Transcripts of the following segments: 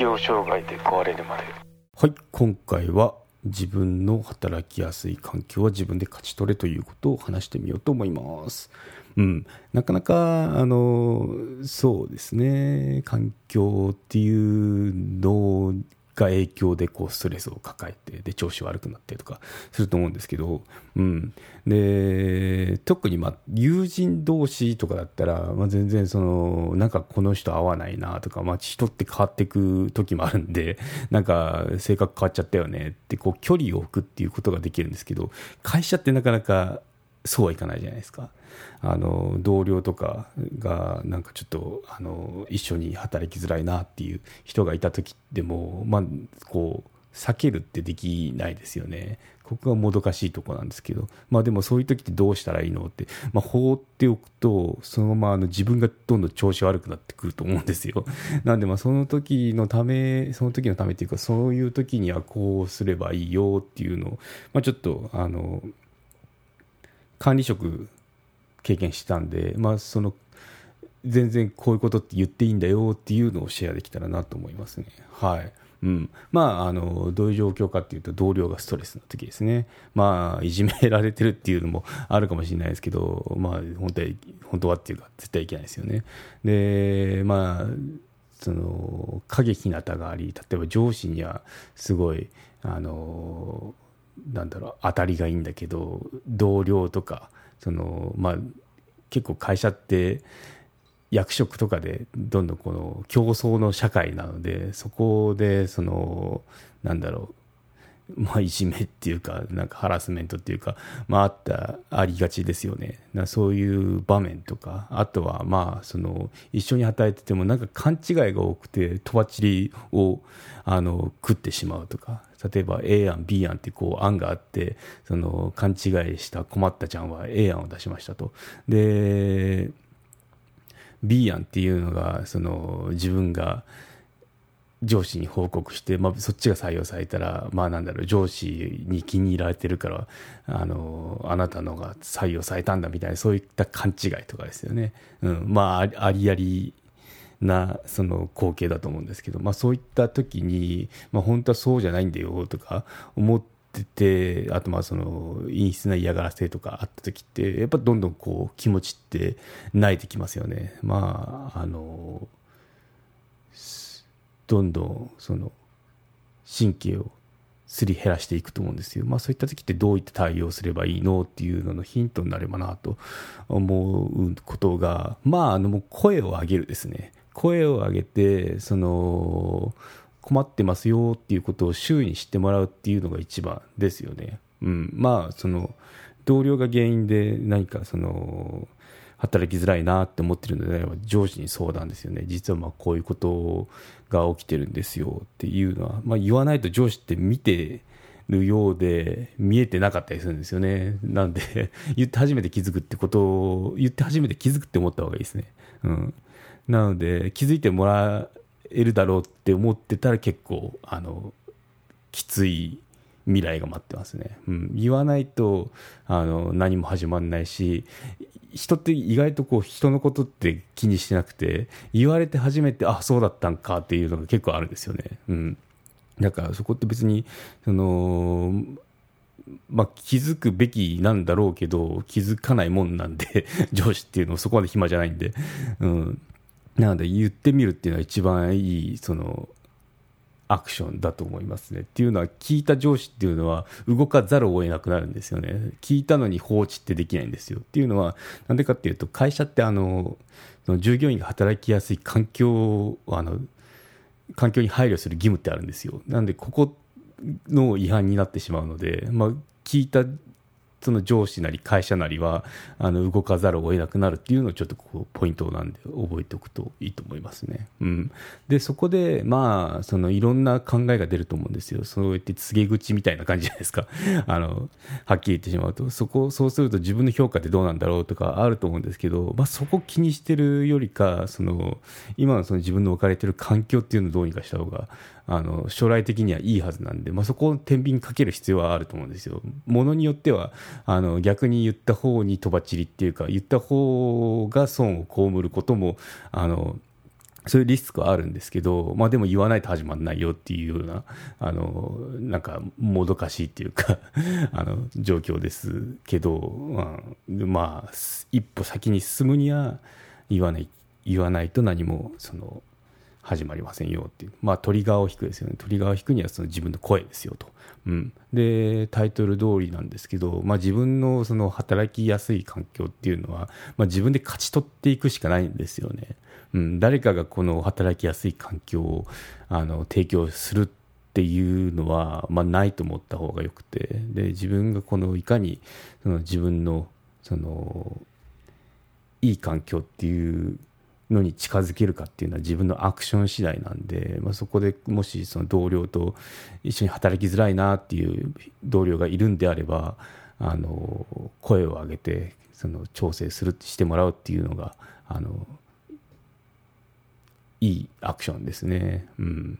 適応障害で壊れるまで。はい。今回は自分の働きやすい環境は自分で勝ち取れということを話してみようと思います。うん、なかなかあのそうですね。環境っていうのが影響でこうストレスを抱えてで調子悪くなってとかすると思うんですけど、うん、で特にまあ友人同士とかだったら、まあ、全然そのなんかこの人合わないなとか、まあ、人って変わっていく時もあるんで なんか性格変わっちゃったよねってこう距離を置くっていうことができるんですけど会社ってなかなかそうはいかないじゃないですか。あの同僚とかがなんかちょっとあの一緒に働きづらいなっていう人がいた時でも、まあ、こう避けるってできないですよね。ここがもどかしいとこなんですけど、まあでもそういう時ってどうしたらいいのって、まあ放っておくと、そのままあの自分がどんどん調子悪くなってくると思うんですよ。なんでまあその時のため、その時のためっていうか、そういう時にはこうすればいいよっていうのを、まあちょっとあの、管理職経験したんで、まあ、その全然こういうことって言っていいんだよっていうのをシェアできたらなと思いますね。はいうん、まあ、あの、どういう状況かっていうと、同僚がストレスの時ですね。まあ、いじめられてるっていうのもあるかもしれないですけど、まあ、本当は、本当はっていうか、絶対いけないですよね。で、まあ、その、過激なたがあり、例えば上司には、すごい、あの、なんだろう、当たりがいいんだけど、同僚とか、そのまあ、結構会社って役職とかでどんどんこの競争の社会なのでそこでそのなんだろう まあ、いじめっていうか、なんかハラスメントっていうか、まあ、あった、ありがちですよね。そういう場面とか、あとは、まあ、その、一緒に働いてても、なんか勘違いが多くて、とばっちりを、あの、食ってしまうとか、例えば A 案 B 案ってこう案があってその勘違いした困ったちゃんは A 案を出しましたとで B 案っていうのがその自分が上司に報告して、まあ、そっちが採用されたら、まあなんだろう、上司に気に入られてるから、あの、あなたのが採用されたんだみたいな、そういった勘違いとかですよね。うん。まあ、ありありなその光景だと思うんですけど、まあ、そういった時に、まあ、本当はそうじゃないんだよとか思っててあとまあその陰湿な嫌がらせとかあった時ってやっぱどんどんこう気持ちって泣いてきますよね。まああのどんどんその神経をすり減らしていくと思うんですよ。まあそういった時ってどういった対応すればいいのっていうののヒントになればなと思うことが、まああのもう声を上げるですね。声を上げてその困ってますよっていうことを周囲に知ってもらうっていうのが一番ですよね。うん、まあその同僚が原因で何かその働きづらいなって思ってるのであれば上司に相談ですよね。実はまあこういうことが起きてるんですよっていうのは、まあ、言わないと上司って見てるようで見えてなかったりするんですよね。なんで 言って初めて気づくってことを言って初めて気づくって思った方がいいですね。うん。なので気づいてもらえるだろうって思ってたら結構あのきつい未来が待ってますね、うん、言わないとあの何も始まらないし人って意外とこう人のことって気にしてなくて言われて初めてあそうだったんかっていうのが結構あるんですよね、うん、だからそこって別にそのまあ、気づくべきなんだろうけど気づかないもんなんで 上司っていうのはそこまで暇じゃないんで、うん、なので言ってみるっていうのは一番いいそのアクションだと思いますね。っていうのは聞いた上司っていうのは動かざるを得なくなるんですよね。聞いたのに放置ってできないんですよ。っていうのはなんでかっていうと会社ってあのその従業員が働きやすい環境をあの環境に配慮する義務ってあるんですよ。なんでここの違反になってしまうので、まあ、聞いたその上司なり会社なりはあの動かざるを得なくなるっていうのをちょっとこうポイントなんで覚えておくといいと思いますね。うん、でそこでまあそのいろんな考えが出ると思うんですよ。そうやって告げ口みたいな感じじゃないですか。あのはっきり言ってしまうとそこそうすると自分の評価ってどうなんだろうとかあると思うんですけど、まあ、そこ気にしてるよりかその今のその自分の置かれてる環境っていうのをどうにかした方があの将来的にはいいはずなんで、まあ、そこを天秤かける必要はあると思うんですよ。ものによってはあの逆に言った方にとばっちりっていうか言った方が損を被ることもあのそういうリスクはあるんですけど、まあ、でも言わないと始まらないよっていうような、あのなんかもどかしいっていうか あの状況ですけど、まあ、まあ、一歩先に進むには言わない言わないと何もその始まりませんよっていう、まあ、トリガーを引くですよね、トリガーを引くにはその自分の声ですよと。うん、でタイトル通りなんですけど、まあ、自分のその働きやすい環境っていうのは、まあ、自分で勝ち取っていくしかないんですよね。うん、誰かがこの働きやすい環境をあの提供するっていうのは、まあ、ないと思った方がよくて。で自分がこのいかにその自分のそのいい環境っていうのに近づけるかっていうのは自分のアクション次第なんで、まあ、そこでもしその同僚と一緒に働きづらいなっていう同僚がいるんであればあの声を上げてその調整するしてもらうっていうのがあのいいアクションですね。うん。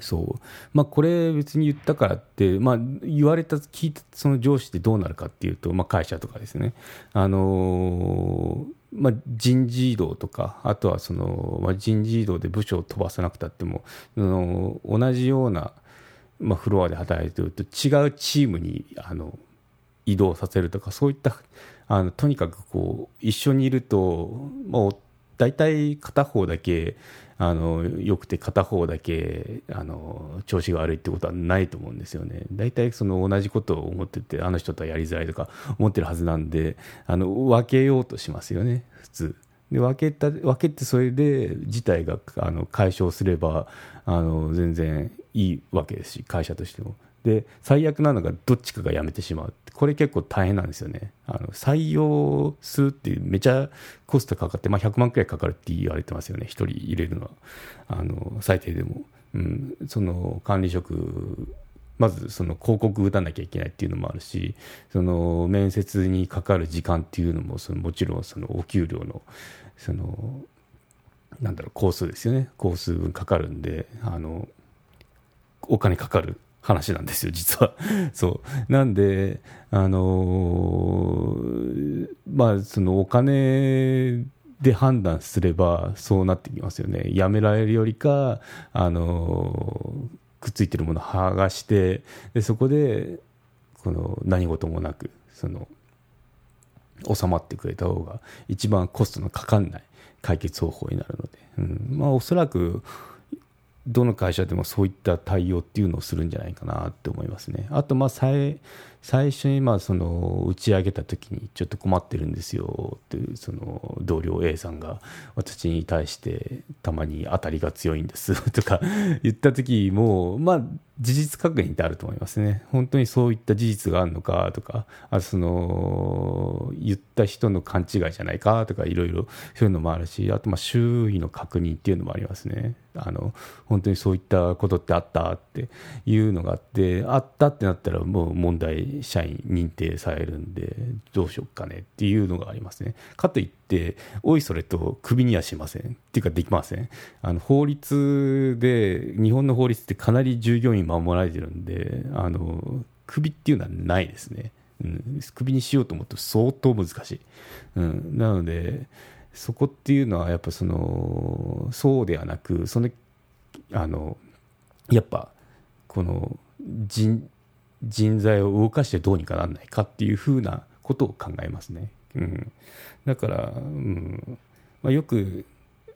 そう。まあ、これ別に言ったからって、まあ、言われた、聞いたその上司ってどうなるかっていうと、まあ、会社とかですね、あのー、まあ、人事異動とか、あとはその、まあ、人事異動で部署を飛ばさなくたっても、あの同じような、まあ、フロアで働いてると、違うチームにあの移動させるとか、そういったあのとにかくこう一緒にいると、まあ、大体片方だけあのよくて片方だけあの調子が悪いってことはないと思うんですよね。大体その同じことを思っててあの人とはやりづらいとか思ってるはずなんであの分けようとしますよね普通。で分けた分けてそれで事態があの解消すればあの全然いいわけですし会社としても。で最悪なのがどっちかが辞めてしまう。これ結構大変なんですよね。あの採用するっていうめちゃコストかかって、まあ、100万くらいかかるって言われてますよね。1人入れるのは。あの最低でも、うん、その管理職まずその広告打たなきゃいけないっていうのもあるしその面接にかかる時間っていうのもそのもちろんそのお給料のそのなんだろう工数ですよね工数分かかるんであのお金かかる話なんですよ、実は。そう。なんで、あの、まあ、そのお金で判断すればそうなってきますよね。やめられるよりか、あの、くっついてるものを剥がして、でそこで、この何事もなく、その、収まってくれた方が一番コストのかかんない解決方法になるので、うん、まあおそらくどの会社でもそういった対応っていうのをするんじゃないかなって思いますね。あと、まあ最、最初にまあその打ち上げた時にちょっと困ってるんですよっていうその同僚 A さんが私に対してたまに当たりが強いんです とか 言った時もまあ事実確認ってあると思いますね。本当にそういった事実があるのかとかあその言った人の勘違いじゃないかとかいろいろそういうのもあるしあとまあ周囲の確認っていうのもありますね。あの本当にそういったことってあった？っていうのがあってあったってなったらもう問題社員認定されるんで、どうしよっかねっていうのがありますね。かといって、おいそれとクビにはしません。っていうかできません。あの法律で、日本の法律ってかなり従業員守られてるんで、あの、クビっていうのはないですね。うん、クビにしようと思うと相当難しい。うん、なので、そこっていうのはやっぱその、そうではなく、その、あの、やっぱ、この人人材を動かしてどうにかならないかっていうふうなことを考えますね。うん、だから、うん。まあ、よく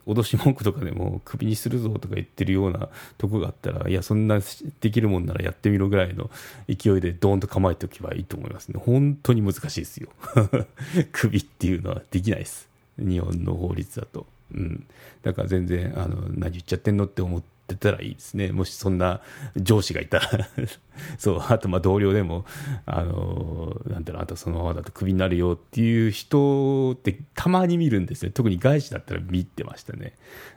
脅し文句とかでもクビにするぞとか言ってるようなとこがあったらいやそんなできるもんならやってみろぐらいの勢いでドーンと構えておけばいいと思いますね。本当に難しいですよ。クビっていうのはできないです。日本の法律だと、うん、だから全然あの何言っちゃってんのって思ってってたらいいですね。もしそんな上司がいたら そう、あとまあ同僚でも、あの、なんだろう、あとそのままだとクビになるよっていう人ってたまに見るんですよ。特に外資だったら見てましたね。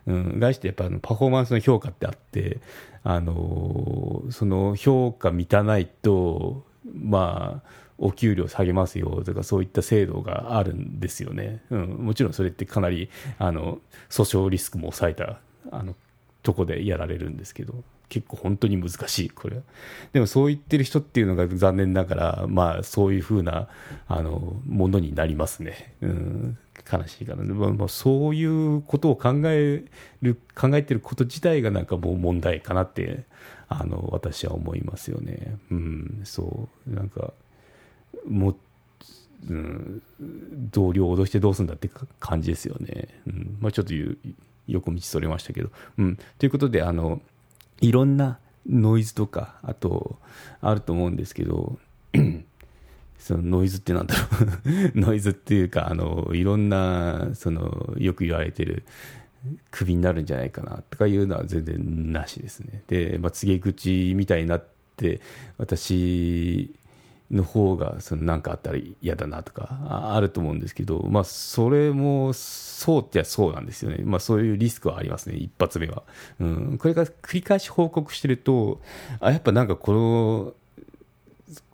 うん、外資ってやっぱあのパフォーマンスの評価ってあって、あの、その評価満たないと、まあ、お給料下げますよとかそういった制度があるんですよね、うん、もちろんそれってかなりあの訴訟リスクも抑えたあのとこでやられるんですけど、結構本当に難しい、これ。でもそう言ってる人っていうのが残念ながら、まあそういうふうな、あの、ものになりますね。うん。悲しいからね、まあ、まあそういうことを考える考えてること自体がなんかもう問題かなってあの私は思いますよね。うん、そうなんかもう、ん、同僚を脅してどうするんだって感じですよね。うんまあ、ちょっと横道それましたけど。うん、ということであのいろんなノイズとかあとあると思うんですけど そのノイズってなんだろう。ノイズっていうかあのいろんなそのよく言われてるクビになるんじゃないかなとかいうのは全然なしですね。で、まあ、告げ口みたいになって私の方がその何かあったら嫌だなとかあると思うんですけど、まあ、それもそうってそうなんですよね、まあ、そういうリスクはありますね、一発目は。うん、これから繰り返し報告してると、あやっぱなんかこの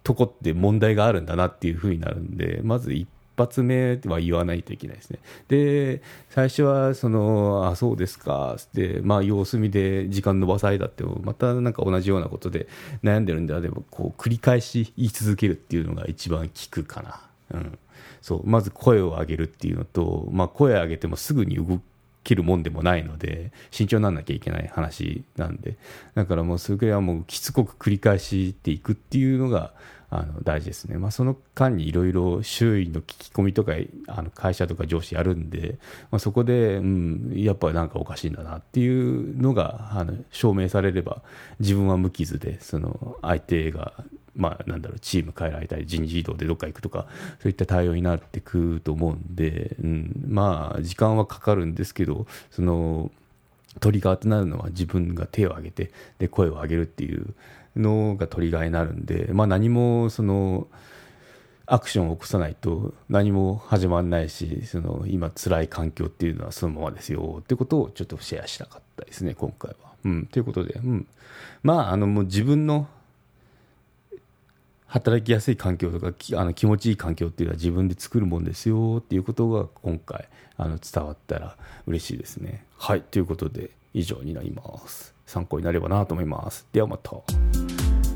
とこって問題があるんだなっていうふうになるんで、まず一発目は言わないといけないですね。で、最初は、その、あ、そうですか、って、まあ、様子見で時間延ばされたって、またなんか同じようなことで悩んでるんであれば、こう、繰り返し言い続けるっていうのが一番効くかな。うん。そう、まず声を上げるっていうのと、まあ、声を上げてもすぐに動けるもんでもないので、慎重にならなきゃいけない話なんで、だからもうそれくらいはもうきつこく繰り返していくっていうのが、あの大事ですね、まあ、その間にいろいろ周囲の聞き込みとかあの会社とか上司やるんで、まあ、そこで、うん、やっぱなんかおかしいんだなっていうのがあの証明されれば自分は無傷でその相手が、まあ、なんだろうチーム変えられたり人事異動でどっか行くとかそういった対応になってくると思うんで、うん、まあ時間はかかるんですけどそのトリガーとなるのは自分が手を挙げてで声を上げるっていうのがトリガーになるんで、まあ、何もそのアクションを起こさないと何も始まらないしその今辛い環境っていうのはそのままですよってことをちょっとシェアしたかったですね今回は。うん、ということで、うん、まああのもう自分の働きやすい環境とかあの気持ちいい環境っていうのは自分で作るもんですよっていうことが今回あの伝わったら嬉しいですね。はいということで以上になります。参考になればなと思います。ではまた。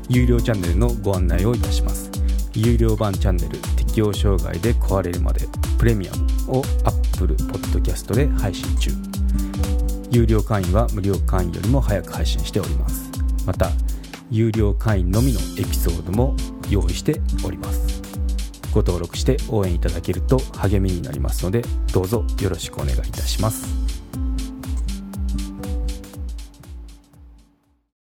有料チャンネルのご案内をいたします。有料版チャンネル適応障害で壊れるまでプレミアムを Apple Podcast で配信中。有料会員は無料会員よりも早く配信しております。また、有料会員のみのエピソードも用意しております。ご登録して応援いただけると励みになりますのでどうぞよろしくお願いいたします。